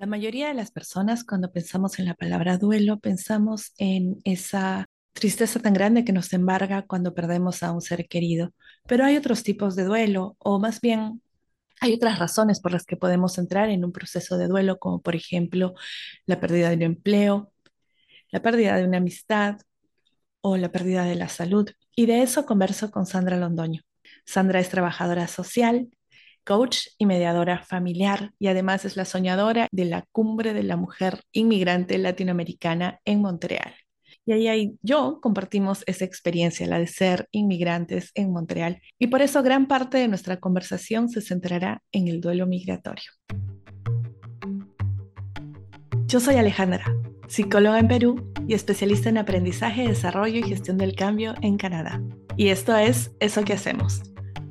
La mayoría de las personas cuando pensamos en la palabra duelo pensamos en esa tristeza tan grande que nos embarga cuando perdemos a un ser querido. Pero hay otros tipos de duelo, o más bien hay otras razones por las que podemos entrar en un proceso de duelo, como por ejemplo la pérdida de un empleo, la pérdida de una amistad o la pérdida de la salud. Y de eso converso con Sandra Londoño. Sandra es trabajadora social, coach y mediadora familiar y además es la soñadora de la cumbre de la mujer inmigrante latinoamericana en Montreal. Y ahí, yo compartimos esa experiencia, la de ser inmigrantes en Montreal. Y por eso gran parte de nuestra conversación se centrará en el duelo migratorio. Yo soy Alejandra, psicóloga en Perú y especialista en aprendizaje, desarrollo y gestión del cambio en Canadá. Y esto es Eso que hacemos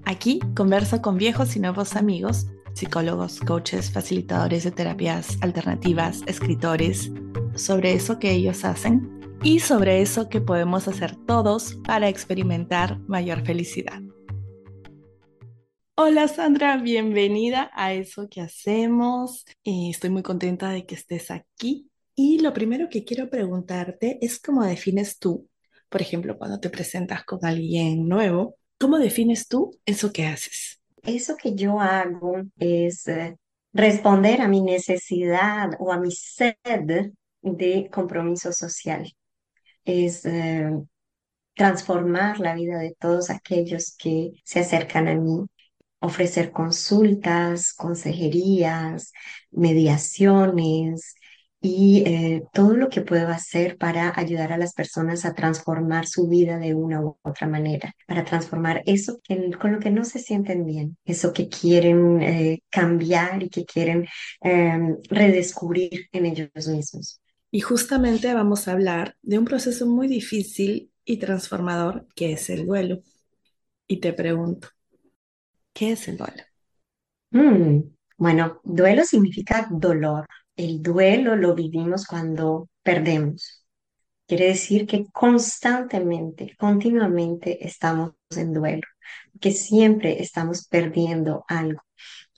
Aquí converso con viejos y nuevos amigos, psicólogos, coaches, facilitadores de terapias alternativas, escritores, sobre eso que ellos hacen y sobre eso que podemos hacer todos para experimentar mayor felicidad. Hola Sandra, bienvenida a eso que hacemos. estoy muy contenta de que estés aquí. Y lo primero que quiero preguntarte es cómo defines tú, por ejemplo, cuando te presentas con alguien nuevo, ¿Cómo defines tú eso que haces? Eso que yo hago es eh, responder a mi necesidad o a mi sed de compromiso social. Es eh, transformar la vida de todos aquellos que se acercan a mí, ofrecer consultas, consejerías, mediaciones, y eh, todo lo que puedo hacer para ayudar a las personas a transformar su vida de una u otra manera, para transformar eso con lo que no se sienten bien, eso que quieren eh, cambiar y que quieren em, redescubrir en ellos mismos. Y justamente vamos a hablar de un proceso muy difícil y transformador que es el duelo. Y te pregunto, ¿qué es el duelo? Mm, bueno, duelo significa dolor, el duelo lo vivimos cuando perdemos. Quiere decir que constantemente, continuamente estamos en duelo, que siempre estamos perdiendo algo,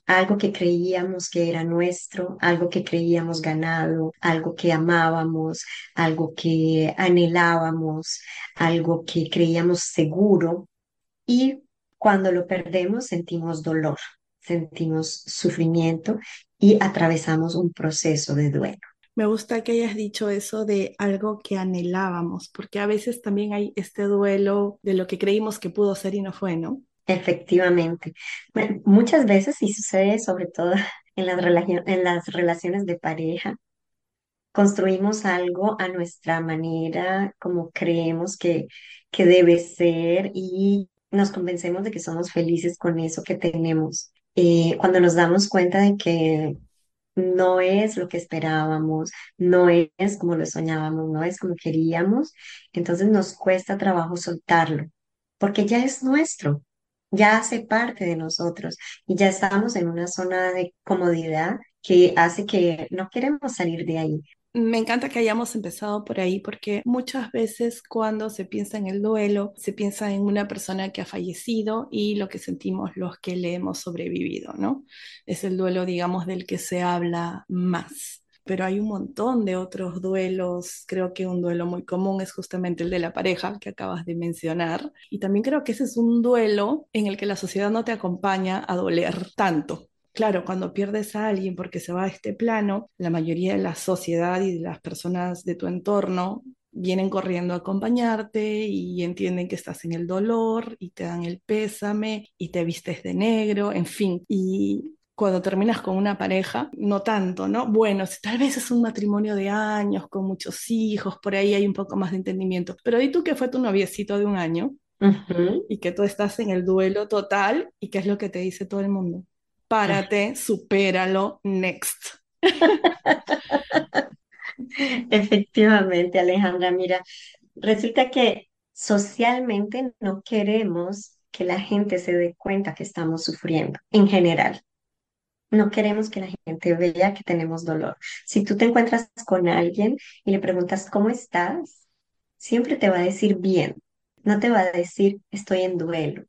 algo que creíamos que era nuestro, algo que creíamos ganado, algo que amábamos, algo que anhelábamos, algo que creíamos seguro. Y cuando lo perdemos sentimos dolor, sentimos sufrimiento y atravesamos un proceso de duelo. Me gusta que hayas dicho eso de algo que anhelábamos, porque a veces también hay este duelo de lo que creímos que pudo ser y no fue, ¿no? Efectivamente. muchas veces, y sucede sobre todo en las, en las relaciones de pareja, construimos algo a nuestra manera, como creemos que, que debe ser, y nos convencemos de que somos felices con eso que tenemos. Eh, cuando nos damos cuenta de que no es lo que esperábamos, no es como lo soñábamos, no es como queríamos, entonces nos cuesta trabajo soltarlo, porque ya es nuestro, ya hace parte de nosotros y ya estamos en una zona de comodidad que hace que no queremos salir de ahí. Me encanta que hayamos empezado por ahí porque muchas veces cuando se piensa en el duelo, se piensa en una persona que ha fallecido y lo que sentimos los que le hemos sobrevivido, ¿no? Es el duelo, digamos, del que se habla más. Pero hay un montón de otros duelos. Creo que un duelo muy común es justamente el de la pareja que acabas de mencionar. Y también creo que ese es un duelo en el que la sociedad no te acompaña a doler tanto Claro, cuando pierdes a alguien porque se va a este plano, la mayoría de la sociedad y de las personas de tu entorno vienen corriendo a acompañarte y entienden que estás en el dolor y te dan el pésame y te vistes de negro, en fin. Y cuando terminas con una pareja, no tanto, ¿no? Bueno, si tal vez es un matrimonio de años, con muchos hijos, por ahí hay un poco más de entendimiento. Pero di tú que fue tu noviecito de un año y que tú estás en el duelo total y qué es lo que te dice todo el mundo párate, supéralo, next. Efectivamente, Alejandra, mira, resulta que socialmente no queremos que la gente se dé cuenta que estamos sufriendo en general. No queremos que la gente vea que tenemos dolor. Si tú te encuentras con alguien y le preguntas cómo estás, siempre te va a decir bien. No te va a decir estoy en duelo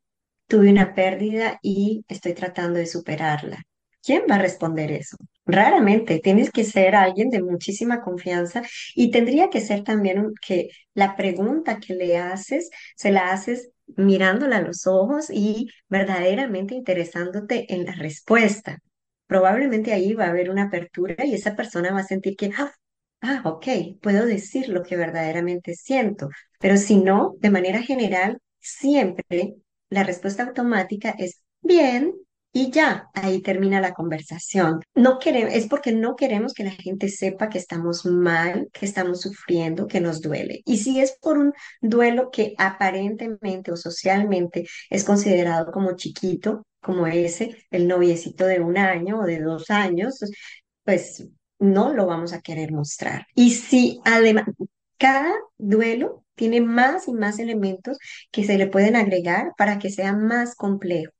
tuve una pérdida y estoy tratando de superarla. ¿quién va a responder eso? Raramente, tienes que ser alguien de muchísima confianza y tendría que ser también que la pregunta que le haces, se la haces mirándola a los ojos y verdaderamente interesándote en la respuesta. Probablemente ahí va a haber una apertura y esa persona va a sentir que, ah, ah, ok, puedo decir lo que verdaderamente siento, pero si no, de manera general, siempre la respuesta automática es bien, y ya, ahí termina la conversación. No queremos, es porque no queremos que la gente sepa que estamos mal, que estamos sufriendo, que nos duele. Y si es por un duelo que aparentemente o socialmente es considerado como chiquito, como ese, el noviecito de un año o de dos años, pues no lo vamos a querer mostrar. Y si además, cada duelo tiene más y más elementos que se le pueden agregar para que sea más complejo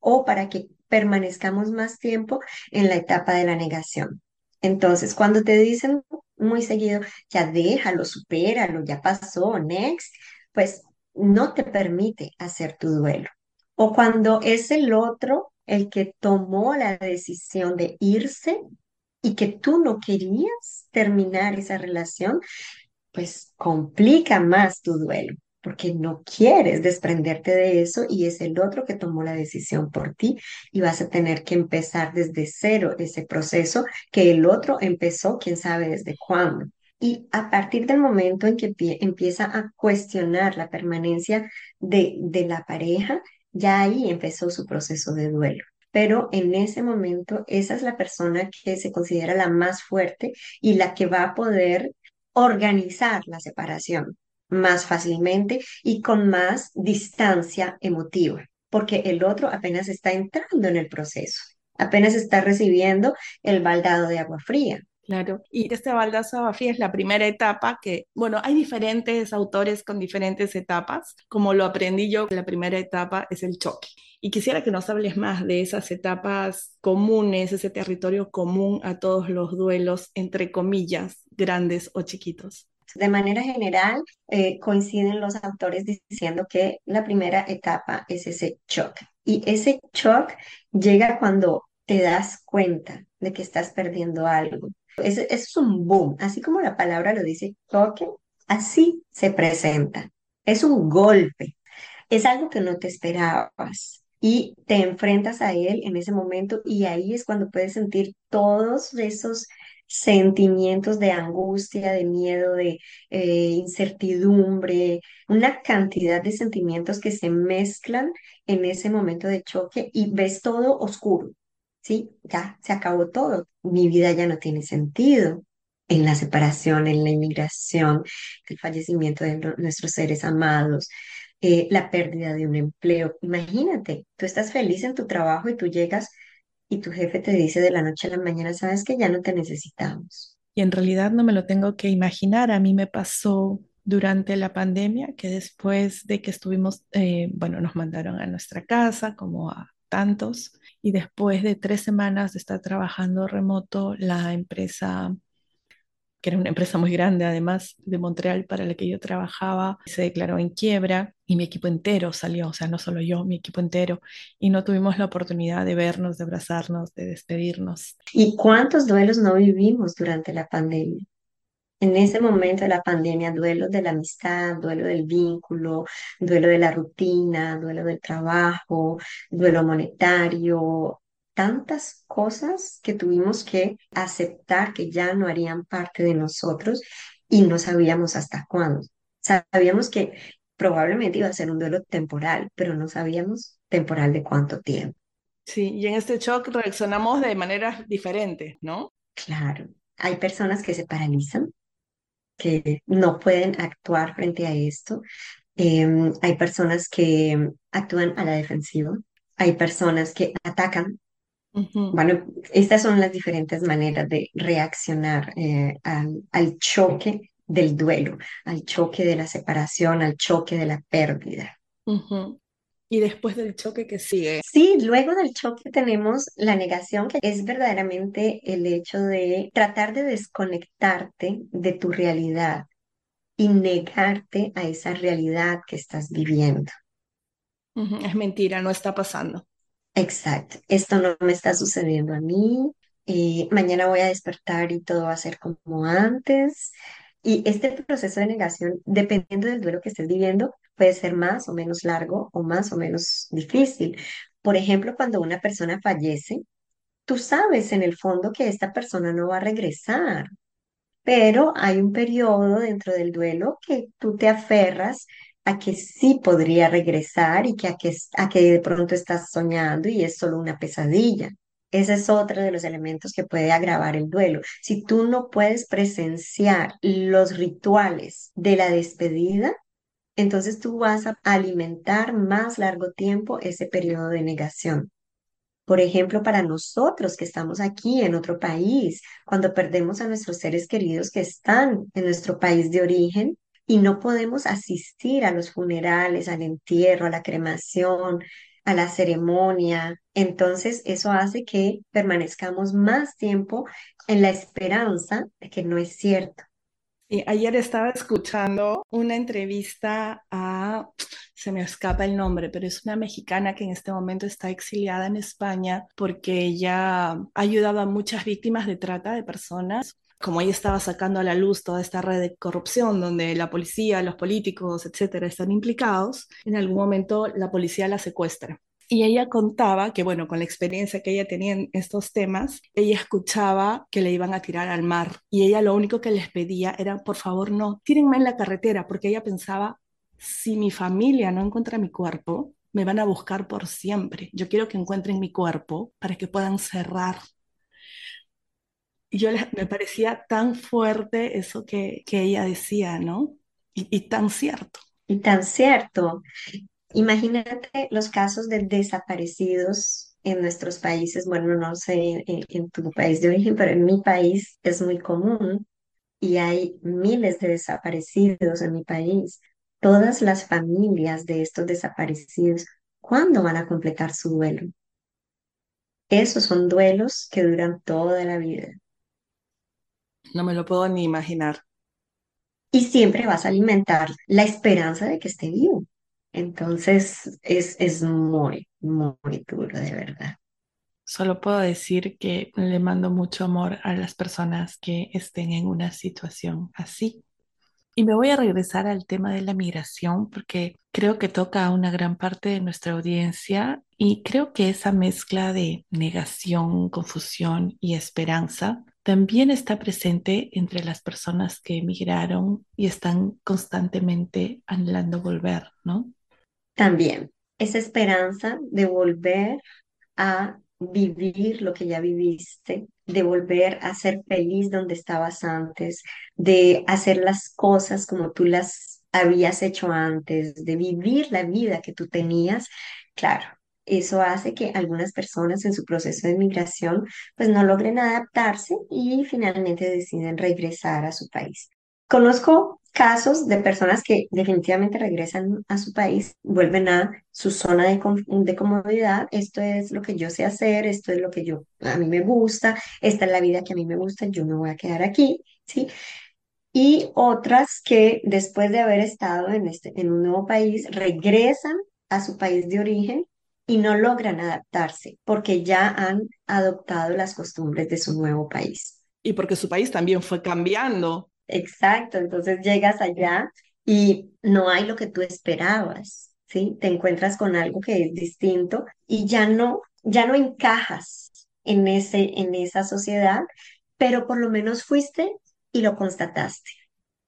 o para que permanezcamos más tiempo en la etapa de la negación. Entonces, cuando te dicen muy seguido, ya déjalo, supéralo, ya pasó, next, pues no te permite hacer tu duelo. O cuando es el otro el que tomó la decisión de irse y que tú no querías terminar esa relación, pues complica más tu duelo porque no quieres desprenderte de eso y es el otro que tomó la decisión por ti y vas a tener que empezar desde cero ese proceso que el otro empezó, quién sabe desde cuándo. Y a partir del momento en que empieza a cuestionar la permanencia de, de la pareja, ya ahí empezó su proceso de duelo pero en ese momento esa es la persona que se considera la más fuerte y la que va a poder organizar la separación más fácilmente y con más distancia emotiva, porque el otro apenas está entrando en el proceso, apenas está recibiendo el baldado de agua fría. Claro, y este baldazo fría es la primera etapa que, bueno, hay diferentes autores con diferentes etapas. Como lo aprendí yo, la primera etapa es el choque. Y quisiera que nos hables más de esas etapas comunes, ese territorio común a todos los duelos, entre comillas, grandes o chiquitos. De manera general, eh, coinciden los autores diciendo que la primera etapa es ese shock. Y ese shock llega cuando te das cuenta de que estás perdiendo algo. Es, es un boom, así como la palabra lo dice, choque, así se presenta. Es un golpe, es algo que no te esperabas y te enfrentas a él en ese momento y ahí es cuando puedes sentir todos esos sentimientos de angustia, de miedo, de eh, incertidumbre, una cantidad de sentimientos que se mezclan en ese momento de choque y ves todo oscuro, ¿sí? Ya se acabó todo, mi vida ya no tiene sentido en la separación, en la inmigración, el fallecimiento de nuestros seres amados, eh, la pérdida de un empleo. Imagínate, tú estás feliz en tu trabajo y tú llegas y tu jefe te dice de la noche a la mañana, sabes que ya no te necesitamos. Y en realidad no me lo tengo que imaginar. A mí me pasó durante la pandemia que después de que estuvimos, eh, bueno, nos mandaron a nuestra casa como a tantos y después de tres semanas de estar trabajando remoto, la empresa que era una empresa muy grande además de Montreal para la que yo trabajaba, se declaró en quiebra y mi equipo entero salió, o sea, no solo yo, mi equipo entero, y no tuvimos la oportunidad de vernos, de abrazarnos, de despedirnos. ¿Y cuántos duelos no vivimos durante la pandemia? En ese momento de la pandemia, duelo de la amistad, duelo del vínculo, duelo de la rutina, duelo del trabajo, duelo monetario, tantas cosas que tuvimos que aceptar que ya no harían parte de nosotros y no sabíamos hasta cuándo. Sabíamos que probablemente iba a ser un duelo temporal, pero no sabíamos temporal de cuánto tiempo. Sí, y en este shock reaccionamos de maneras diferentes, ¿no? Claro, hay personas que se paralizan, que no pueden actuar frente a esto. Em, hay personas que actúan a la defensiva. Hay personas que atacan bueno, estas son las diferentes maneras de reaccionar eh, al, choque del duelo, al choque de la separación, al choque de la pérdida. Y después del choque que sigue. Sí, luego del choque tenemos la negación, que es verdaderamente el hecho de tratar de desconectarte de tu realidad y negarte a esa realidad que estás viviendo. Es mentira, no está pasando. Exacto, esto no me está sucediendo a mí, eh, mañana voy a despertar y todo va a ser como antes. Y este proceso de negación, dependiendo del duelo que estés viviendo, puede ser más o menos largo o más o menos difícil. Por ejemplo, cuando una persona fallece, tú sabes en el fondo que esta persona no va a regresar, pero hay un periodo dentro del duelo que tú te aferras a que sí podría regresar y que a que, a que de pronto estás soñando y es solo una pesadilla. Ese es otro de los elementos que puede agravar el duelo. Si tú no puedes presenciar los rituales de la despedida, entonces tú vas a alimentar más largo tiempo ese periodo de negación. Por ejemplo, para nosotros que estamos aquí en otro país, cuando perdemos a nuestros seres queridos que están en nuestro país de origen y no podemos asistir a los funerales, al entierro, a la cremación, a la ceremonia, entonces eso hace que permanezcamos más tiempo en la esperanza de que no es cierto. Ayer estaba escuchando una entrevista a, se me escapa el nombre, pero es una mexicana que en este momento está exiliada en España porque ella ha ayudado a muchas víctimas de trata de personas. Como ella estaba sacando a la luz toda esta red de corrupción donde la policía, los políticos, etcétera, están implicados, en algún momento la policía la secuestra y ella contaba que, bueno, con la experiencia que ella tenía en estos temas, ella escuchaba que le iban a tirar al mar y ella lo único que les pedía era, por favor, no, tírenme en la carretera, porque ella pensaba, si mi familia no encuentra mi cuerpo, me van a buscar por siempre. Yo quiero que encuentren mi cuerpo para que puedan cerrar. Y yo me parecía tan fuerte eso que, que ella decía, ¿no? Y tan cierto. Y tan cierto. Imagínate los casos de desaparecidos en nuestros países. Bueno, no sé en, en, tu país de origen, pero en mi país es muy común y hay miles de desaparecidos en mi país. Todas las familias de estos desaparecidos, ¿cuándo van a completar su duelo? Esos son duelos que duran toda la vida. No me lo puedo ni imaginar. Y siempre vas a alimentar la esperanza de que esté vivo. Entonces es, es muy, muy duro, de verdad. Solo puedo decir que le mando mucho amor a las personas que estén en una situación así. Y me voy a regresar al tema de la migración porque creo que toca a una gran parte de nuestra audiencia y creo que esa mezcla de negación, confusión y esperanza también está presente entre las personas que emigraron y están constantemente anhelando volver, ¿no? También esa esperanza de volver a vivir lo que ya viviste, de volver a ser feliz donde estabas antes, de hacer las cosas como tú las habías hecho antes, de vivir la vida que tú tenías, claro. Eso hace que algunas personas en su proceso de migración pues no logren adaptarse y finalmente deciden regresar a su país. Conozco casos de personas que definitivamente regresan a su país, vuelven a su zona de, de, comodidad, esto es lo que yo sé hacer, esto es lo que yo a mí me gusta, esta es la vida que a mí me gusta, yo me voy a quedar aquí, ¿sí? Y otras que después de haber estado en, este, en un nuevo país, regresan a su país de origen y no logran adaptarse porque ya han adoptado las costumbres de su nuevo país. Y porque su país también fue cambiando Exacto, entonces llegas allá y no hay lo que tú esperabas, ¿sí? Te encuentras con algo que es distinto y ya no, ya no encajas en ese, en esa sociedad, pero por lo menos fuiste y lo constataste.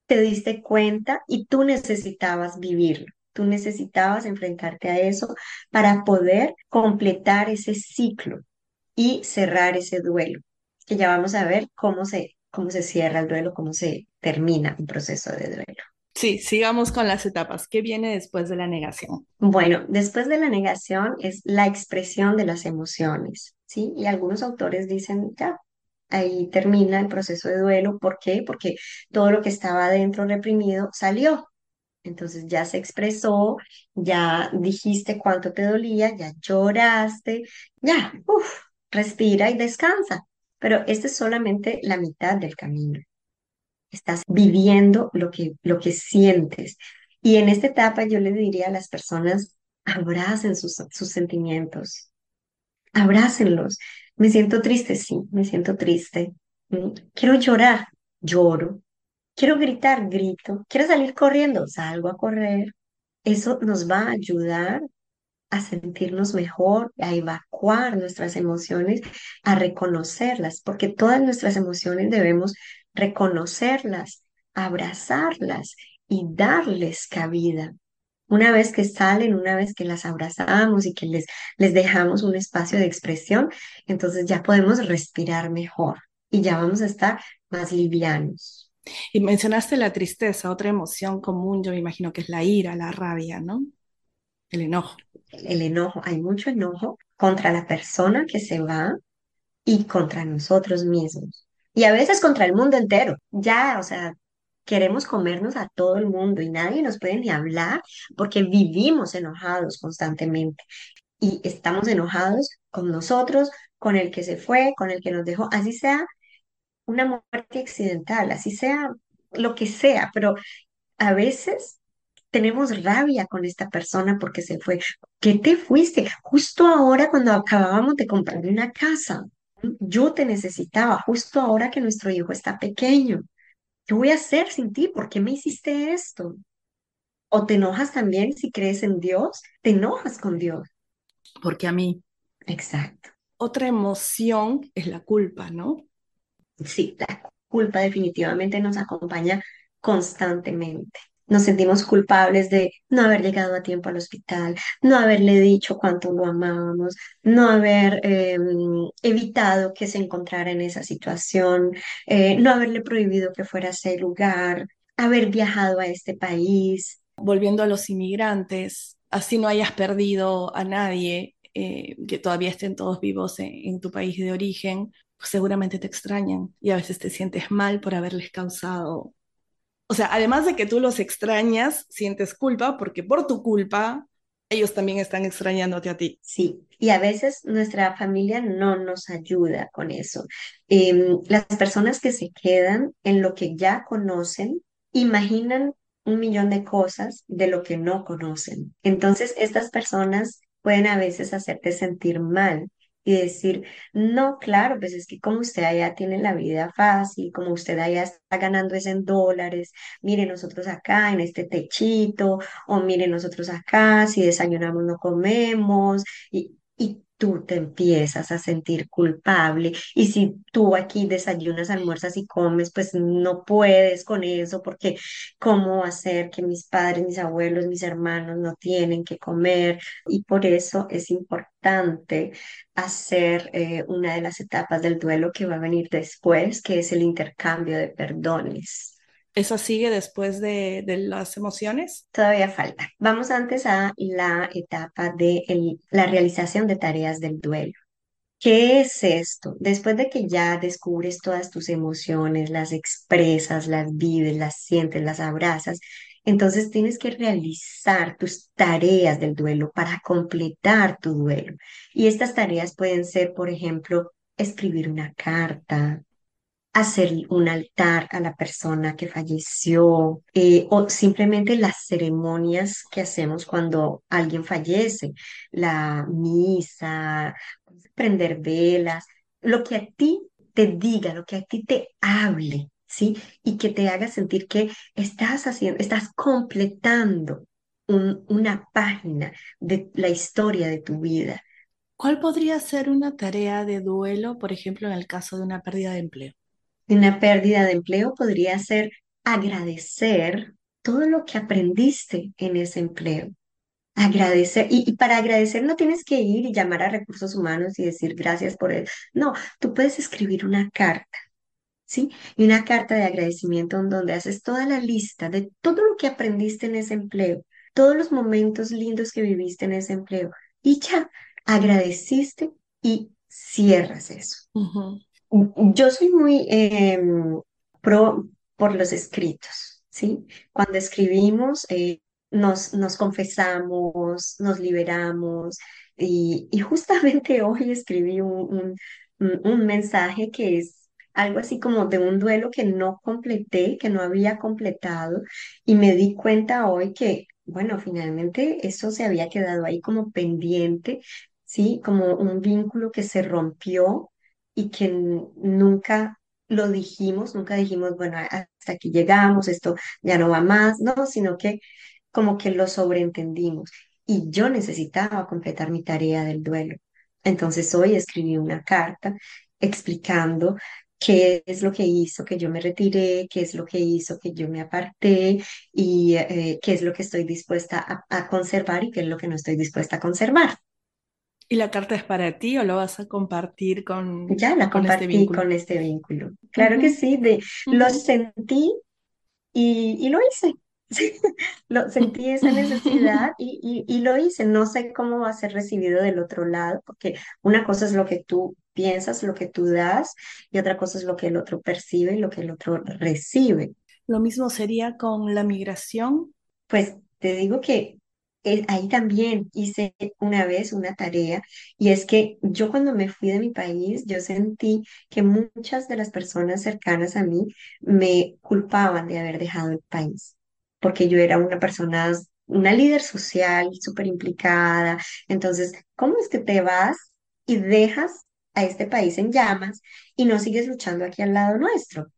Te diste cuenta y tú necesitabas vivirlo. Tú necesitabas enfrentarte a eso para poder completar ese ciclo y cerrar ese duelo, que ya vamos a ver cómo se, cómo se cierra el duelo, cómo se termina un proceso de duelo. Sí, sigamos con las etapas. ¿Qué viene después de la negación? Bueno, después de la negación es la expresión de las emociones, ¿sí? Y algunos autores dicen, ya, ahí termina el proceso de duelo. ¿Por qué? Porque todo lo que estaba dentro reprimido salió. Entonces ya se expresó, ya dijiste cuánto te dolía, ya lloraste, ya, uff, respira y descansa. Pero esta es solamente la mitad del camino. Estás viviendo lo que, lo que sientes. Y en esta etapa yo le diría a las personas, abracen sus, sus sentimientos, abrácenlos. Me siento triste, sí, me siento triste. Quiero llorar, lloro. Quiero gritar, grito. Quiero salir corriendo, salgo a correr. Eso nos va a ayudar a sentirnos mejor, a evacuar nuestras emociones, a reconocerlas, porque todas nuestras emociones debemos reconocerlas, abrazarlas y darles cabida. Una vez que salen, una vez que las abrazamos y que les, les dejamos un espacio de expresión, entonces ya podemos respirar mejor y ya vamos a estar más livianos. Y mencionaste la tristeza, otra emoción común, yo me imagino que es la ira, la rabia, ¿no? El enojo. El enojo, hay mucho enojo contra la persona que se va y contra nosotros mismos. Y a veces contra el mundo entero. Ya, o sea, queremos comernos a todo el mundo y nadie nos puede ni hablar porque vivimos enojados constantemente. Y estamos enojados con nosotros, con el que se fue, con el que nos dejó, así sea una muerte accidental, así sea lo que sea, pero a veces tenemos rabia con esta persona porque se fue. ¿Qué te fuiste? Justo ahora cuando acabábamos de comprar una casa. Yo te necesitaba justo ahora que nuestro hijo está pequeño. ¿Qué voy a hacer sin ti? ¿Por qué me hiciste esto? O te enojas también si crees en Dios, te enojas con Dios. Porque a mí. Exacto. Otra emoción es la culpa, ¿no? Sí, la culpa definitivamente nos acompaña constantemente. Nos sentimos culpables de no haber llegado a tiempo al hospital, no haberle dicho cuánto lo amábamos, no haber eh, evitado que se encontrara en esa situación, eh, no haberle prohibido que fuera a ese lugar, haber viajado a este país. Volviendo a los inmigrantes, así no hayas perdido a nadie, eh, que todavía estén todos vivos en, tu país de origen, pues seguramente te extrañan y a veces te sientes mal por haberles causado o sea, además de que tú los extrañas, sientes culpa porque por tu culpa ellos también están extrañándote a ti. Sí, y a veces nuestra familia no nos ayuda con eso. Em, las personas que se quedan en lo que ya conocen, imaginan un millón de cosas de lo que no conocen. Entonces, estas personas pueden a veces hacerte sentir mal y decir, no, claro, pues es que como usted allá tiene la vida fácil, como usted allá está ganando es en dólares, mire nosotros acá en este techito, o mire nosotros acá, si desayunamos no comemos, y, y tú te empiezas a sentir culpable. Y si tú aquí desayunas, almuerzas y comes, pues no puedes con eso, porque ¿cómo hacer que mis padres, mis abuelos, mis hermanos no tienen que comer? Y por eso es importante hacer eh, una de las etapas del duelo que va a venir después, que es el intercambio de perdones. ¿Eso sigue después de, las emociones? Todavía falta. Vamos antes a la etapa de la realización de tareas del duelo. ¿Qué es esto? Después de que ya descubres todas tus emociones, las expresas, las vives, las sientes, las abrazas, entonces tienes que realizar tus tareas del duelo para completar tu duelo. Y estas tareas pueden ser, por ejemplo, escribir una carta, hacer un altar a la persona que falleció eh, o simplemente las ceremonias que hacemos cuando alguien fallece, la misa, prender velas, lo que a ti te diga, lo que a ti te hable, ¿sí? Y que te haga sentir que estás haciendo, estás completando un- una página de la historia de tu vida. ¿Cuál podría ser una tarea de duelo, por ejemplo, en el caso de una pérdida de empleo? Una pérdida de empleo podría ser agradecer todo lo que aprendiste en ese empleo. Agradecer, y, para agradecer no tienes que ir y llamar a recursos humanos y decir gracias por él. No, tú puedes escribir una carta, ¿sí? Y una carta de agradecimiento en donde haces toda la lista de todo lo que aprendiste en ese empleo, todos los momentos lindos que viviste en ese empleo. Y ya, agradeciste y cierras eso. Yo soy muy em, pro por los escritos, ¿sí? Cuando escribimos, eh, nos, nos confesamos, nos liberamos y, justamente hoy escribí un- un mensaje que es algo así como de un duelo que no completé, que no había completado y me di cuenta hoy que, bueno, finalmente eso se había quedado ahí como pendiente ¿sí? Como un vínculo que se rompió y que nunca lo dijimos, nunca dijimos, bueno, hasta aquí llegamos, esto ya no va más, no, sino que como que lo sobreentendimos. Y yo necesitaba completar mi tarea del duelo. Entonces hoy escribí una carta explicando qué es lo que hizo que yo me retiré, qué es lo que hizo que yo me aparté y eh, qué es lo que estoy dispuesta a, a conservar y qué es lo que no estoy dispuesta a conservar. ¿Y la carta es para ti o lo vas a compartir con, Ya la con este compartí con vínculo? este vínculo. Claro que sí, de, lo sentí y, y lo hice. Sí, lo, sentí esa necesidad y, y, y lo hice. No sé cómo va a ser recibido del otro lado, porque una cosa es lo que tú piensas, lo que tú das, y otra cosa es lo que el otro percibe y lo que el otro recibe. Lo mismo sería con la migración. Pues te digo que ahí también hice una vez una tarea y es que yo cuando me fui de mi país, yo sentí que muchas de las personas cercanas a mí me culpaban de haber dejado el país, porque yo era una persona, una líder social súper implicada. Entonces, ¿cómo es que te vas y dejas a este país en llamas y no sigues luchando aquí al lado nuestro? O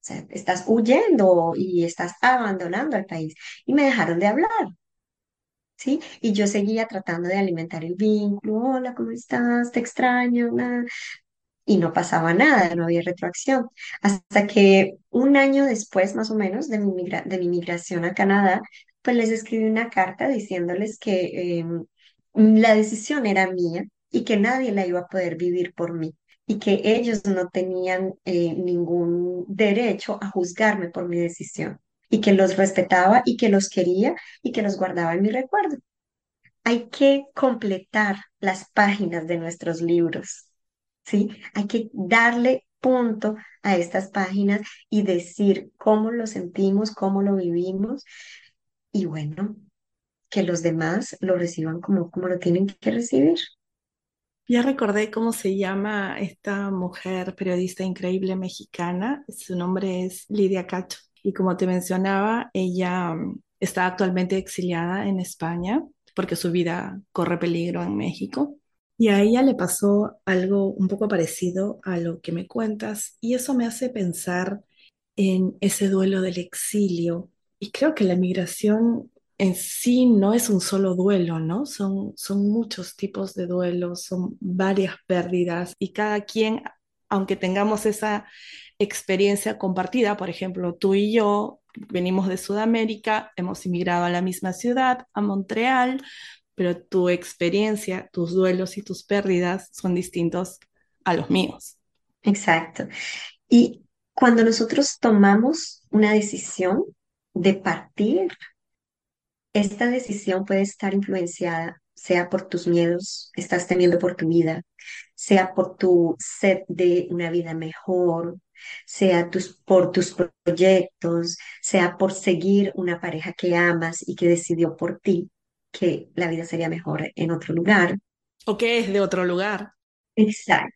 sea, estás huyendo y estás abandonando el país. Y me dejaron de hablar, ¿sí? Y yo seguía tratando de alimentar el vínculo. Hola, ¿cómo estás? Te extraño. Y no pasaba nada, no había retroacción. Hasta que un año después, más o menos, de mi, migra- de mi migración a Canadá, pues les escribí una carta diciéndoles que em, la decisión era mía y que nadie la iba a poder vivir por mí y que ellos no tenían eh, ningún derecho a juzgarme por mi decisión y que los respetaba y que los quería y que los guardaba en mi recuerdo. Hay que completar las páginas de nuestros libros. ¿sí? Hay que darle punto a estas páginas y decir cómo lo sentimos, cómo lo vivimos y bueno, que los demás lo reciban como, como lo tienen que recibir. Ya recordé cómo se llama esta mujer periodista increíble mexicana. Su nombre es Lidia Cacho. Y como te mencionaba, ella mm, está actualmente exiliada en España porque su vida corre peligro en México. Y a ella le pasó algo un poco parecido a lo que me cuentas. Y eso me hace pensar en ese duelo del exilio. Y creo que la migración en sí no es un solo duelo, ¿no? Son, son muchos tipos de duelos, son varias pérdidas y cada quien, aunque tengamos esa experiencia compartida, por ejemplo, tú y yo venimos de Sudamérica, hemos inmigrado a la misma ciudad, a Montreal, pero tu experiencia, tus duelos y tus pérdidas son distintos a los míos. Exacto. Y cuando nosotros tomamos una decisión de partir, esta decisión puede estar influenciada, sea por tus miedos, estás teniendo por tu vida, sea por tu sed de una vida mejor, sea tus, por tus proyectos, sea por seguir una pareja que amas y que decidió por ti que la vida sería mejor en otro lugar. ¿O qué es de otro lugar? Exacto.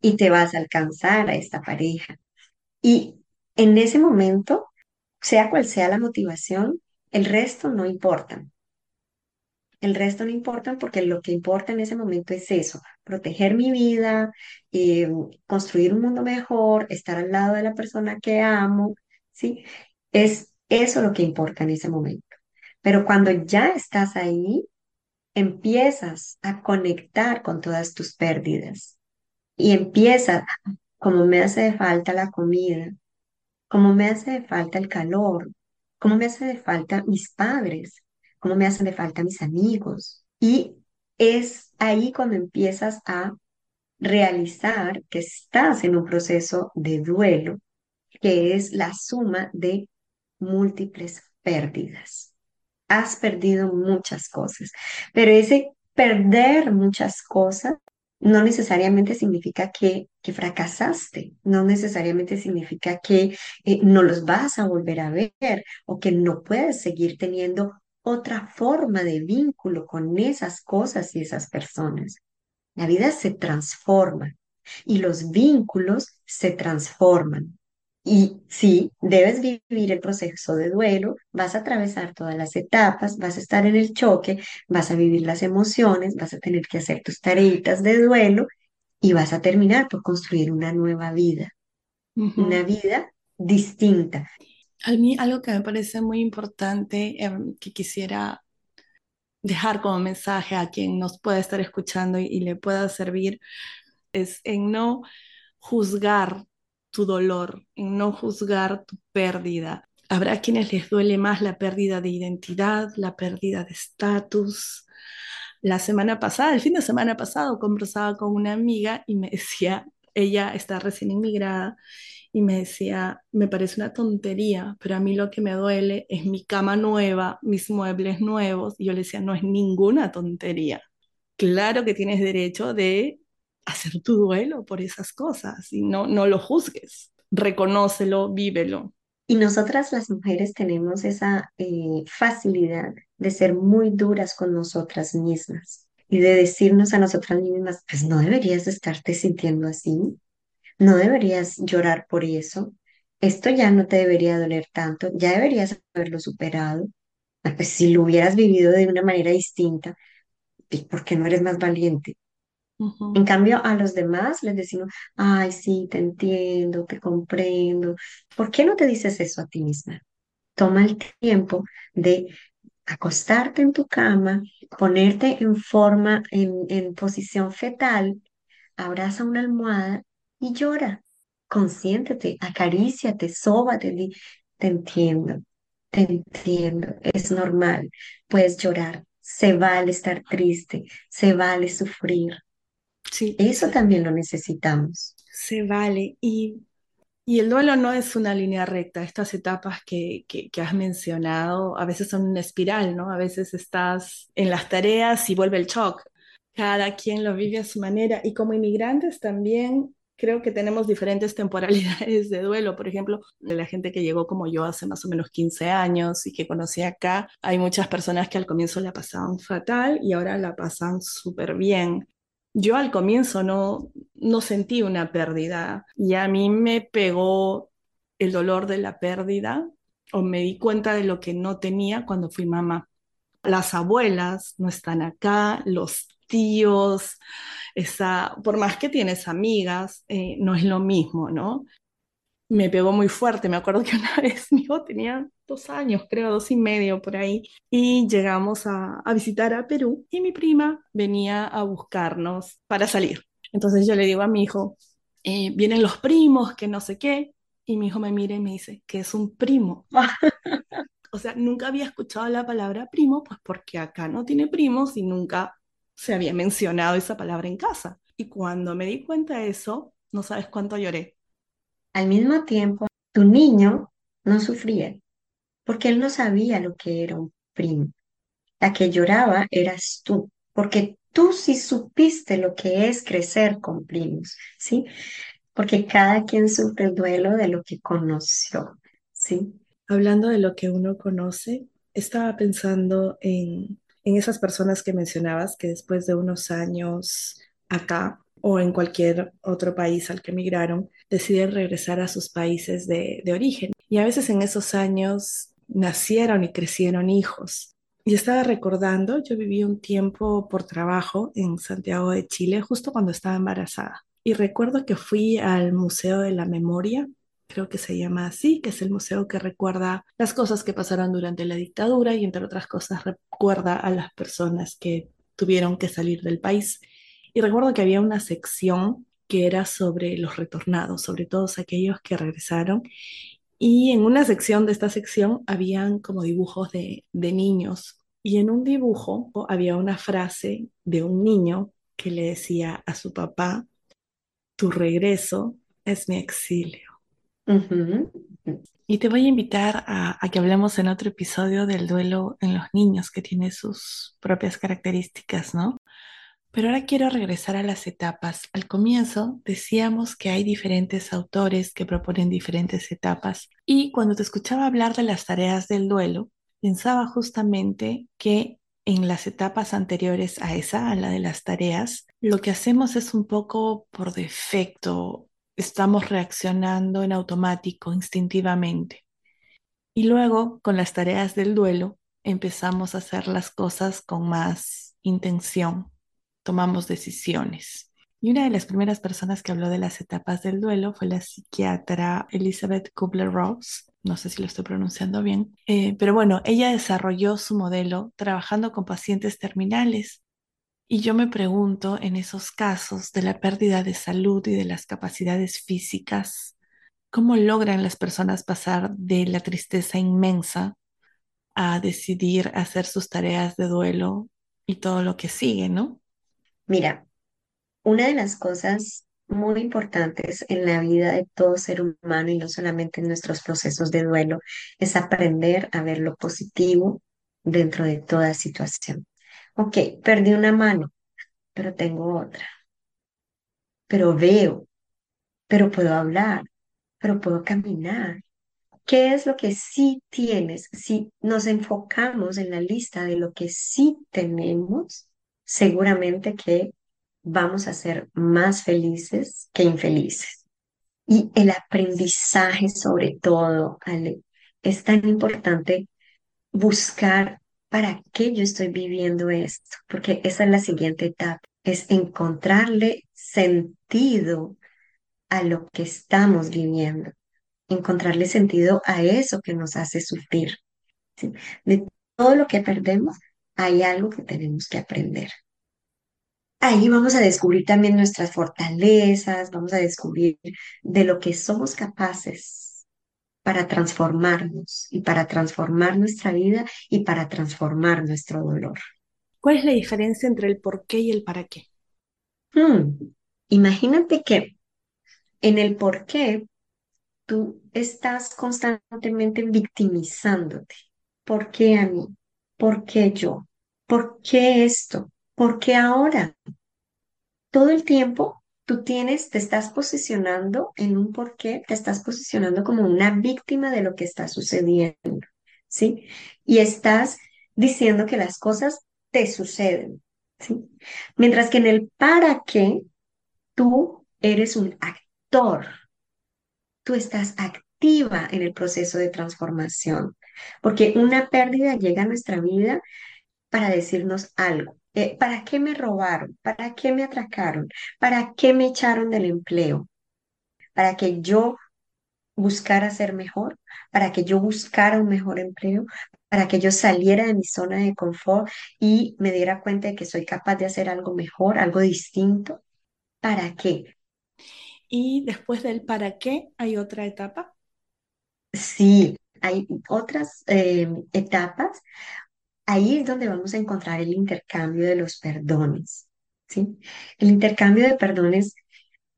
Y te vas a alcanzar a esta pareja. Y en ese momento, sea cual sea la motivación, el resto no importa. El resto no importa porque lo que importa en ese momento es eso, proteger mi vida, eh, construir un mundo mejor, estar al lado de la persona que amo, ¿sí? Es eso lo que importa en ese momento. Pero cuando ya estás ahí, empiezas a conectar con todas tus pérdidas y empiezas, como me hace falta la comida, cómo me hace falta el calor, cómo me hace falta mis padres, cómo me hacen falta mis amigos. Y es ahí cuando empiezas a realizar que estás en un proceso de duelo, que es la suma de múltiples pérdidas. Has perdido muchas cosas, pero ese perder muchas cosas no necesariamente significa que, que fracasaste, no necesariamente significa que eh, no los vas a volver a ver o que no puedes seguir teniendo otra forma de vínculo con esas cosas y esas personas. La vida se transforma y los vínculos se transforman. Y sí, debes vivir el proceso de duelo, vas a atravesar todas las etapas, vas a estar en el choque, vas a vivir las emociones, vas a tener que hacer tus tareitas de duelo y vas a terminar por construir una nueva vida, una vida distinta. A mí algo que me parece muy importante, em, que quisiera dejar como mensaje a quien nos pueda estar escuchando y, y le pueda servir, es en no juzgar tu dolor, en no juzgar tu pérdida. Habrá quienes les duele más la pérdida de identidad, la pérdida de estatus. La semana pasada, el fin de semana pasado, conversaba con una amiga y me decía, ella está recién inmigrada y me decía, me parece una tontería, pero a mí lo que me duele es mi cama nueva, mis muebles nuevos. Y yo le decía, no es ninguna tontería. Claro que tienes derecho de hacer tu duelo por esas cosas y no, no lo juzgues. Reconócelo, vívelo. Y nosotras las mujeres tenemos esa eh, facilidad de ser muy duras con nosotras mismas y de decirnos a nosotras mismas, pues no deberías de estarte sintiendo así, no deberías llorar por eso, esto ya no te debería doler tanto, ya deberías haberlo superado. Ah, Pues si lo hubieras vivido de una manera distinta, ¿por qué no eres más valiente? En cambio, a los demás les decimos, ay, sí, te entiendo, te comprendo. ¿Por qué no te dices eso a ti misma? Toma el tiempo de acostarte en tu cama, ponerte en forma, en, en posición fetal, abraza una almohada y llora. Consiéntete, acaríciate, sóbate, di, te entiendo, te entiendo, es normal, puedes llorar, se vale estar triste, se vale sufrir. Sí, Eso también lo necesitamos. se vale. Y, y el duelo no es una línea recta. Estas etapas que, que, has mencionado a veces son una espiral, ¿no? A veces estás en las tareas y vuelve el shock. Cada quien lo vive a su manera. Y como inmigrantes también creo que tenemos diferentes temporalidades de duelo. Por ejemplo, la gente que llegó como yo hace más o menos 15 años y que conocí acá, hay muchas personas que al comienzo la pasaban fatal y ahora la pasan súper bien. Yo al comienzo no, no sentí una pérdida y a mí me pegó el dolor de la pérdida o me di cuenta de lo que no tenía cuando fui mamá. Las abuelas no están acá, los tíos, esa, por más que tienes amigas, eh, no es lo mismo, ¿no? Me pegó muy fuerte, me acuerdo que una vez mi hijo tenía dos años, creo, dos y medio por ahí, y llegamos a, a visitar a Perú y mi prima venía a buscarnos para salir. Entonces yo le digo a mi hijo, eh, vienen los primos, que no sé qué, y mi hijo me mira y me dice, que es un primo? O sea, nunca había escuchado la palabra primo, pues porque acá no tiene primos y nunca se había mencionado esa palabra en casa. Y cuando me di cuenta de eso, no sabes cuánto lloré. Al mismo tiempo, tu niño no sufría porque él no sabía lo que era un primo. La que lloraba eras tú, porque tú sí supiste lo que es crecer con primos, ¿sí? Porque cada quien sufre el duelo de lo que conoció, ¿sí? Hablando de lo que uno conoce, estaba pensando en, en esas personas que mencionabas que después de unos años acá o en cualquier otro país al que emigraron, deciden regresar a sus países de, de origen. Y a veces en esos años nacieron y crecieron hijos. Y estaba recordando, yo viví un tiempo por trabajo en Santiago de Chile, justo cuando estaba embarazada. Y recuerdo que fui al Museo de la Memoria creo que se llama así, que es el museo que recuerda las cosas que pasaron durante la dictadura y entre otras cosas recuerda a las personas que tuvieron que salir del país. Y recuerdo que había una sección que era sobre los retornados, sobre todos aquellos que regresaron. Y en una sección de esta sección habían como dibujos de, de niños. Y en un dibujo había una frase de un niño que le decía a su papá, tu regreso es mi exilio. Y te voy a invitar a, a que hablemos en otro episodio del duelo en los niños, que tiene sus propias características, ¿no? Pero ahora quiero regresar a las etapas. Al comienzo decíamos que hay diferentes autores que proponen diferentes etapas y cuando te escuchaba hablar de las tareas del duelo, pensaba justamente que en las etapas anteriores a esa, a la de las tareas, lo que hacemos es un poco por defecto estamos reaccionando en automático, instintivamente. Y luego, con las tareas del duelo, empezamos a hacer las cosas con más intención, tomamos decisiones. Y una de las primeras personas que habló de las etapas del duelo fue la psiquiatra Elizabeth Kubler-Ross. No sé si lo estoy pronunciando bien, eh, pero bueno, ella desarrolló su modelo trabajando con pacientes terminales. Y yo me pregunto, en esos casos de la pérdida de salud y de las capacidades físicas, ¿cómo logran las personas pasar de la tristeza inmensa a decidir hacer sus tareas de duelo y todo lo que sigue, ¿no? Mira, una de las cosas muy importantes en la vida de todo ser humano y no solamente en nuestros procesos de duelo es aprender a ver lo positivo dentro de toda situación. Ok, perdí una mano, pero tengo otra, pero veo, pero puedo hablar, pero puedo caminar. ¿Qué es lo que sí tienes? Si nos enfocamos en la lista de lo que sí tenemos, seguramente que vamos a ser más felices que infelices. Y el aprendizaje sobre todo, Ale, es tan importante buscar para qué yo estoy viviendo esto, porque esa es la siguiente etapa, es encontrarle sentido a lo que estamos viviendo, encontrarle sentido a eso que nos hace sufrir. De todo lo que perdemos, hay algo que tenemos que aprender. Ahí vamos a descubrir también nuestras fortalezas, vamos a descubrir de lo que somos capaces para transformarnos y para transformar nuestra vida y para transformar nuestro dolor. ¿Cuál es la diferencia entre el por qué y el para qué? Hmm, Imagínate que en el por qué tú estás constantemente victimizándote. ¿Por qué a mí? ¿Por qué yo? ¿Por qué esto? ¿Por qué ahora? Todo el tiempo tú tienes, te estás posicionando en un por qué, te estás posicionando como una víctima de lo que está sucediendo, ¿sí? Y estás diciendo que las cosas te suceden, ¿sí? Mientras que en el para qué, tú eres un actor, tú estás activa en el proceso de transformación, porque una pérdida llega a nuestra vida para decirnos algo. Eh, ¿para qué me robaron? ¿Para qué me atracaron? ¿Para qué me echaron del empleo? ¿Para que yo buscara ser mejor? ¿Para que yo buscara un mejor empleo? ¿Para que yo saliera de mi zona de confort y me diera cuenta de que soy capaz de hacer algo mejor, algo distinto? ¿Para qué? Y después del para qué hay otra etapa. Sí, hay otras eh, etapas Ahí es donde vamos a encontrar el intercambio de los perdones, ¿sí? El intercambio de perdones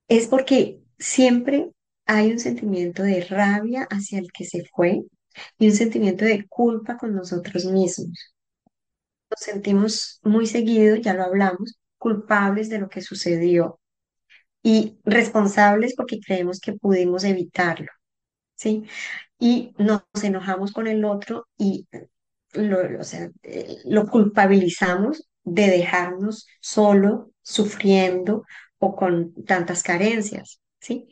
es porque siempre hay un sentimiento de rabia hacia el que se fue y un sentimiento de culpa con nosotros mismos. Nos sentimos muy seguido, ya lo hablamos, culpables de lo que sucedió y responsables porque creemos que pudimos evitarlo, ¿sí? Y nos enojamos con el otro y lo, o sea, eh, lo culpabilizamos de dejarnos solo, sufriendo o con tantas carencias, ¿sí?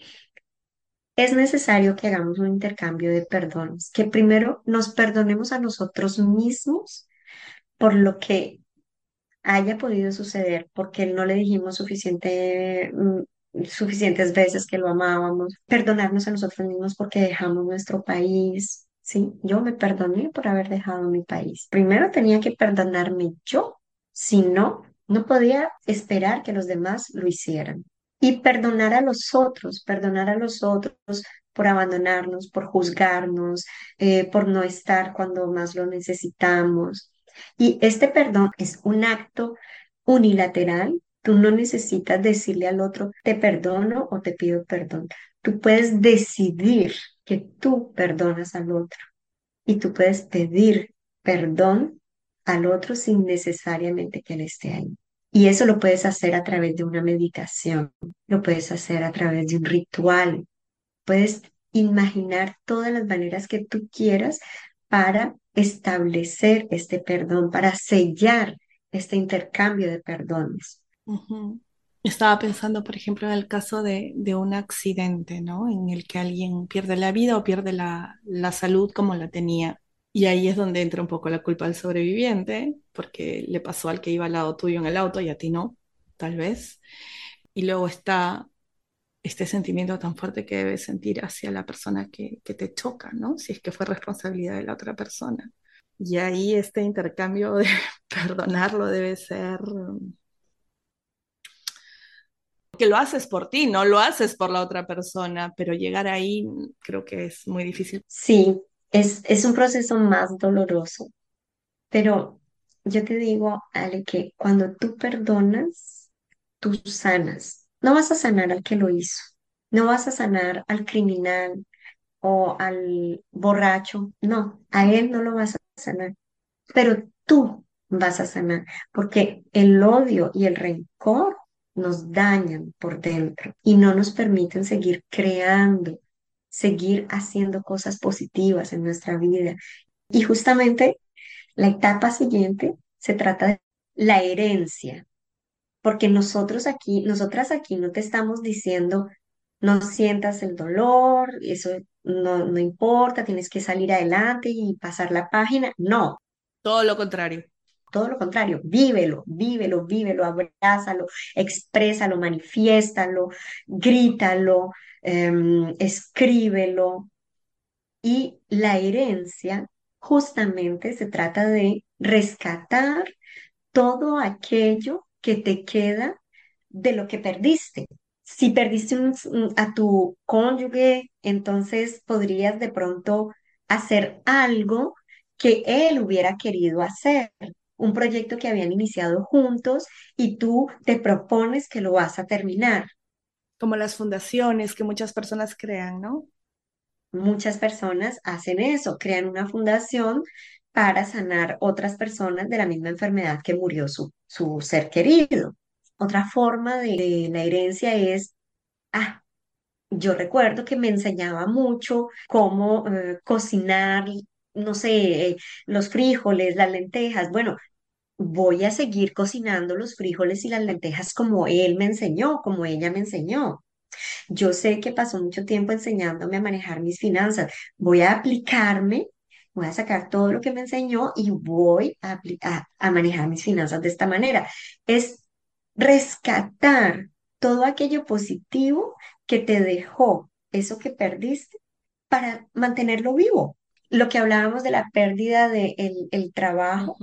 Es necesario que hagamos un intercambio de perdones, que primero nos perdonemos a nosotros mismos por lo que haya podido suceder, porque no le dijimos suficiente, mm, suficientes veces que lo amábamos, perdonarnos a nosotros mismos porque dejamos nuestro país, ¿sí? Yo me perdoné por haber dejado mi país. Primero tenía que perdonarme yo, si no, no podía esperar que los demás lo hicieran. Y perdonar a los otros, perdonar a los otros por abandonarnos, por juzgarnos, eh, por no estar cuando más lo necesitamos. Y este perdón es un acto unilateral. Tú no necesitas decirle al otro, te perdono o te pido perdón. Tú puedes decidir que tú perdonas al otro y tú puedes pedir perdón al otro sin necesariamente que él esté ahí. Y eso lo puedes hacer a través de una meditación, lo puedes hacer a través de un ritual, puedes imaginar todas las maneras que tú quieras para establecer este perdón, para sellar este intercambio de perdones. Estaba pensando, por ejemplo, en el caso de, un accidente, ¿no? En el que alguien pierde la vida o pierde la, salud como la tenía. Y ahí es donde entra un poco la culpa del sobreviviente, porque le pasó al que iba al lado tuyo en el auto y a ti no, tal vez. Y luego está este sentimiento tan fuerte que debes sentir hacia la persona que te choca, ¿no? Si es que fue responsabilidad de la otra persona. Y ahí este intercambio de perdonarlo debe ser que lo haces por ti, no lo haces por la otra persona, pero llegar ahí creo que es muy difícil. Sí, es, es un proceso más doloroso, pero yo te digo, Ale, que cuando tú perdonas, tú sanas. No vas a sanar al que lo hizo, no vas a sanar al criminal o al borracho, no, a él no lo vas a sanar, pero tú vas a sanar, porque el odio y el rencor nos dañan por dentro y no nos permiten seguir creando, seguir haciendo cosas positivas en nuestra vida. Y justamente la etapa siguiente se trata de la herencia, porque nosotros aquí, nosotras aquí no te estamos diciendo, no sientas el dolor, eso no, no importa, tienes que salir adelante y pasar la página. No, Todo lo contrario. Todo lo contrario, vívelo, vívelo, vívelo, abrázalo, exprésalo, manifiéstalo, grítalo, em, escríbelo. Y la herencia justamente se trata de rescatar todo aquello que te queda de lo que perdiste. Si perdiste a tu cónyuge, entonces podrías de pronto hacer algo que él hubiera querido hacer, un proyecto que habían iniciado juntos y tú te propones que lo vas a terminar. Como las fundaciones que muchas personas crean, ¿no? Muchas personas hacen eso, crean una fundación para sanar otras personas de la misma enfermedad que murió su, su ser querido. Otra forma de, de la herencia es, ah, yo recuerdo que me enseñaba mucho cómo eh, cocinar, no sé, eh, los frijoles, las lentejas. Bueno, voy a seguir cocinando los frijoles y las lentejas como él me enseñó, como ella me enseñó. Yo sé que pasó mucho tiempo enseñándome a manejar mis finanzas. Voy a aplicarme, voy a sacar todo lo que me enseñó y voy a, a, a manejar mis finanzas de esta manera. Es rescatar todo aquello positivo que te dejó eso que perdiste para mantenerlo vivo. Lo que hablábamos de la pérdida del el el trabajo,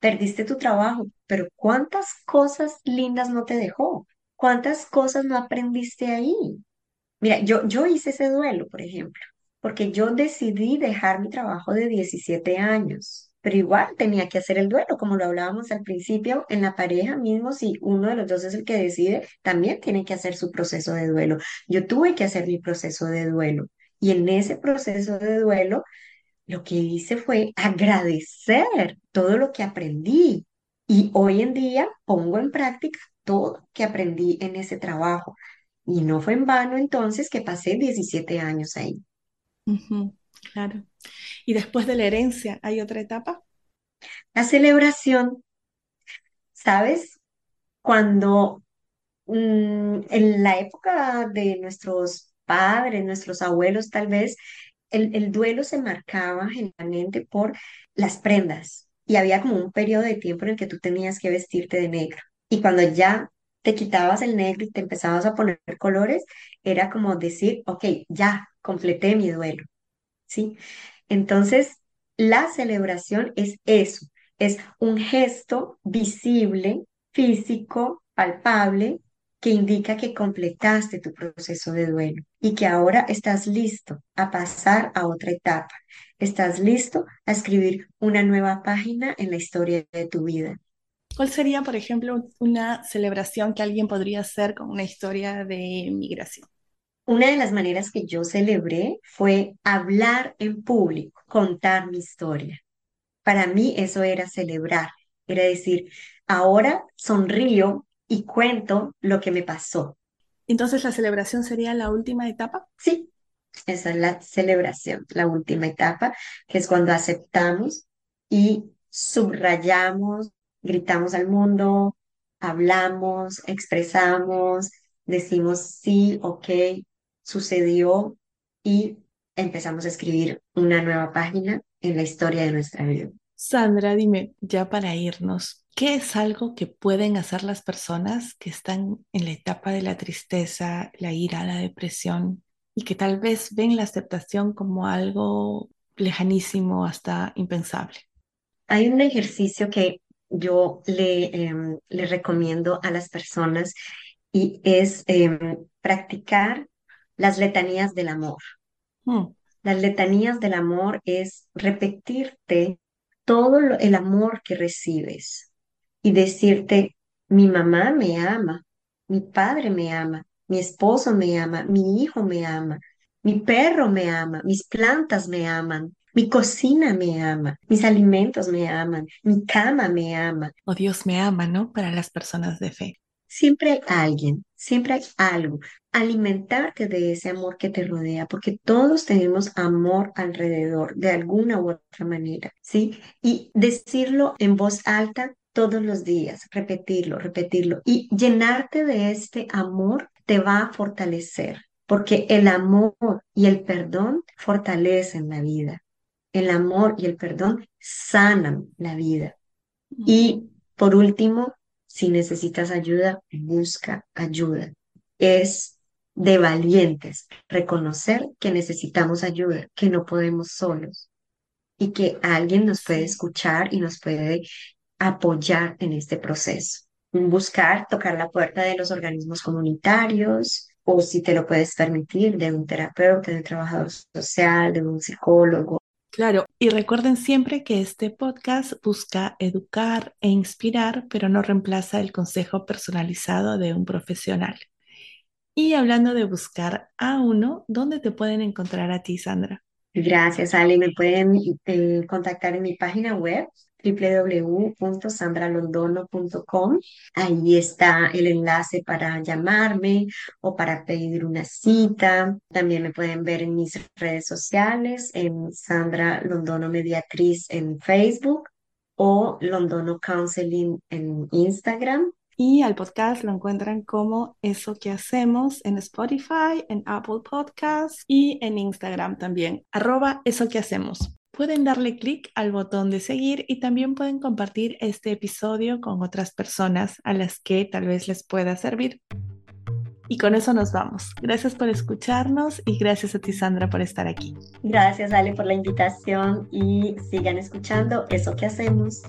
perdiste tu trabajo, pero ¿cuántas cosas lindas no te dejó? ¿Cuántas cosas no aprendiste ahí? Mira, yo, yo hice ese duelo, por ejemplo, porque yo decidí dejar mi trabajo de 17 años, pero igual tenía que hacer el duelo, como lo hablábamos al principio, en la pareja mismo, si uno de los dos es el que decide, también tiene que hacer su proceso de duelo. Yo tuve que hacer mi proceso de duelo y en ese proceso de duelo lo que hice fue agradecer todo lo que aprendí y hoy en día pongo en práctica todo lo que aprendí en ese trabajo. Y no fue en vano entonces que pasé 17 años ahí. Claro. Y después de la herencia, ¿hay otra etapa? La celebración, ¿sabes? Cuando mm, en la época de nuestros padres, nuestros abuelos tal vez, el, el duelo se marcaba generalmente por las prendas y había como un periodo de tiempo en el que tú tenías que vestirte de negro. Y cuando ya te quitabas el negro y te empezabas a poner colores, era como decir, ok, ya completé mi duelo, ¿sí? Entonces, la celebración es eso, es un gesto visible, físico, palpable, que indica que completaste tu proceso de duelo y que ahora estás listo a pasar a otra etapa. Estás listo a escribir una nueva página en la historia de tu vida. ¿Cuál sería, por ejemplo, una celebración que alguien podría hacer con una historia de migración? Una de las maneras que yo celebré fue hablar en público, contar mi historia. Para mí eso era celebrar, era decir, ahora sonrío y cuento lo que me pasó. Entonces, la celebración sería la última etapa. Sí, esa es la celebración, la última etapa, que es cuando aceptamos y subrayamos, gritamos al mundo, hablamos, expresamos, decimos sí, ok, sucedió y empezamos a escribir una nueva página en la historia de nuestra vida. Sandra, dime, ya para irnos, ¿qué es algo que pueden hacer las personas que están en la etapa de la tristeza, la ira, la depresión y que tal vez ven la aceptación como algo lejanísimo hasta impensable? Hay un ejercicio que yo le, em, le recomiendo a las personas y es em, practicar las letanías del amor. Hmm, Las letanías del amor es repetirte todo el amor que recibes y decirte, mi mamá me ama, mi padre me ama, mi esposo me ama, mi hijo me ama, mi perro me ama, mis plantas me aman, mi cocina me ama, mis alimentos me aman, mi cama me ama. O Dios me ama, ¿no? Para las personas de fe. Siempre hay alguien, siempre hay algo. Alimentarte de ese amor que te rodea, porque todos tenemos amor alrededor de alguna u otra manera, ¿sí? Y decirlo en voz alta todos los días, repetirlo, repetirlo y llenarte de este amor te va a fortalecer, porque el amor y el perdón fortalecen la vida. El amor y el perdón sanan la vida. Y por último, si necesitas ayuda, busca ayuda. Es de valientes reconocer que necesitamos ayuda, que no podemos solos y que alguien nos puede escuchar y nos puede apoyar en este proceso. Buscar, tocar la puerta de los organismos comunitarios o si te lo puedes permitir, de un terapeuta, de un trabajador social, de un psicólogo Claro, y recuerden siempre que este podcast busca educar e inspirar, pero no reemplaza el consejo personalizado de un profesional. Y hablando de buscar a uno, ¿dónde te pueden encontrar a ti, Sandra? Gracias, Ale. Me pueden eh, contactar en mi página web www.sandralondono.com. Ahí está el enlace para llamarme o para pedir una cita. También me pueden ver en mis redes sociales, en Sandra Londono Mediatriz en Facebook o Londono Counseling en Instagram. Y al podcast lo encuentran como Eso que hacemos en Spotify, en Apple Podcasts y en Instagram también, arroba Eso que hacemos. Pueden darle clic al botón de seguir y también pueden compartir este episodio con otras personas a las que tal vez les pueda servir. Y con eso nos vamos. Gracias por escucharnos y gracias a ti, Sandra, por estar aquí. Gracias, Ale, por la invitación y sigan escuchando eso que hacemos.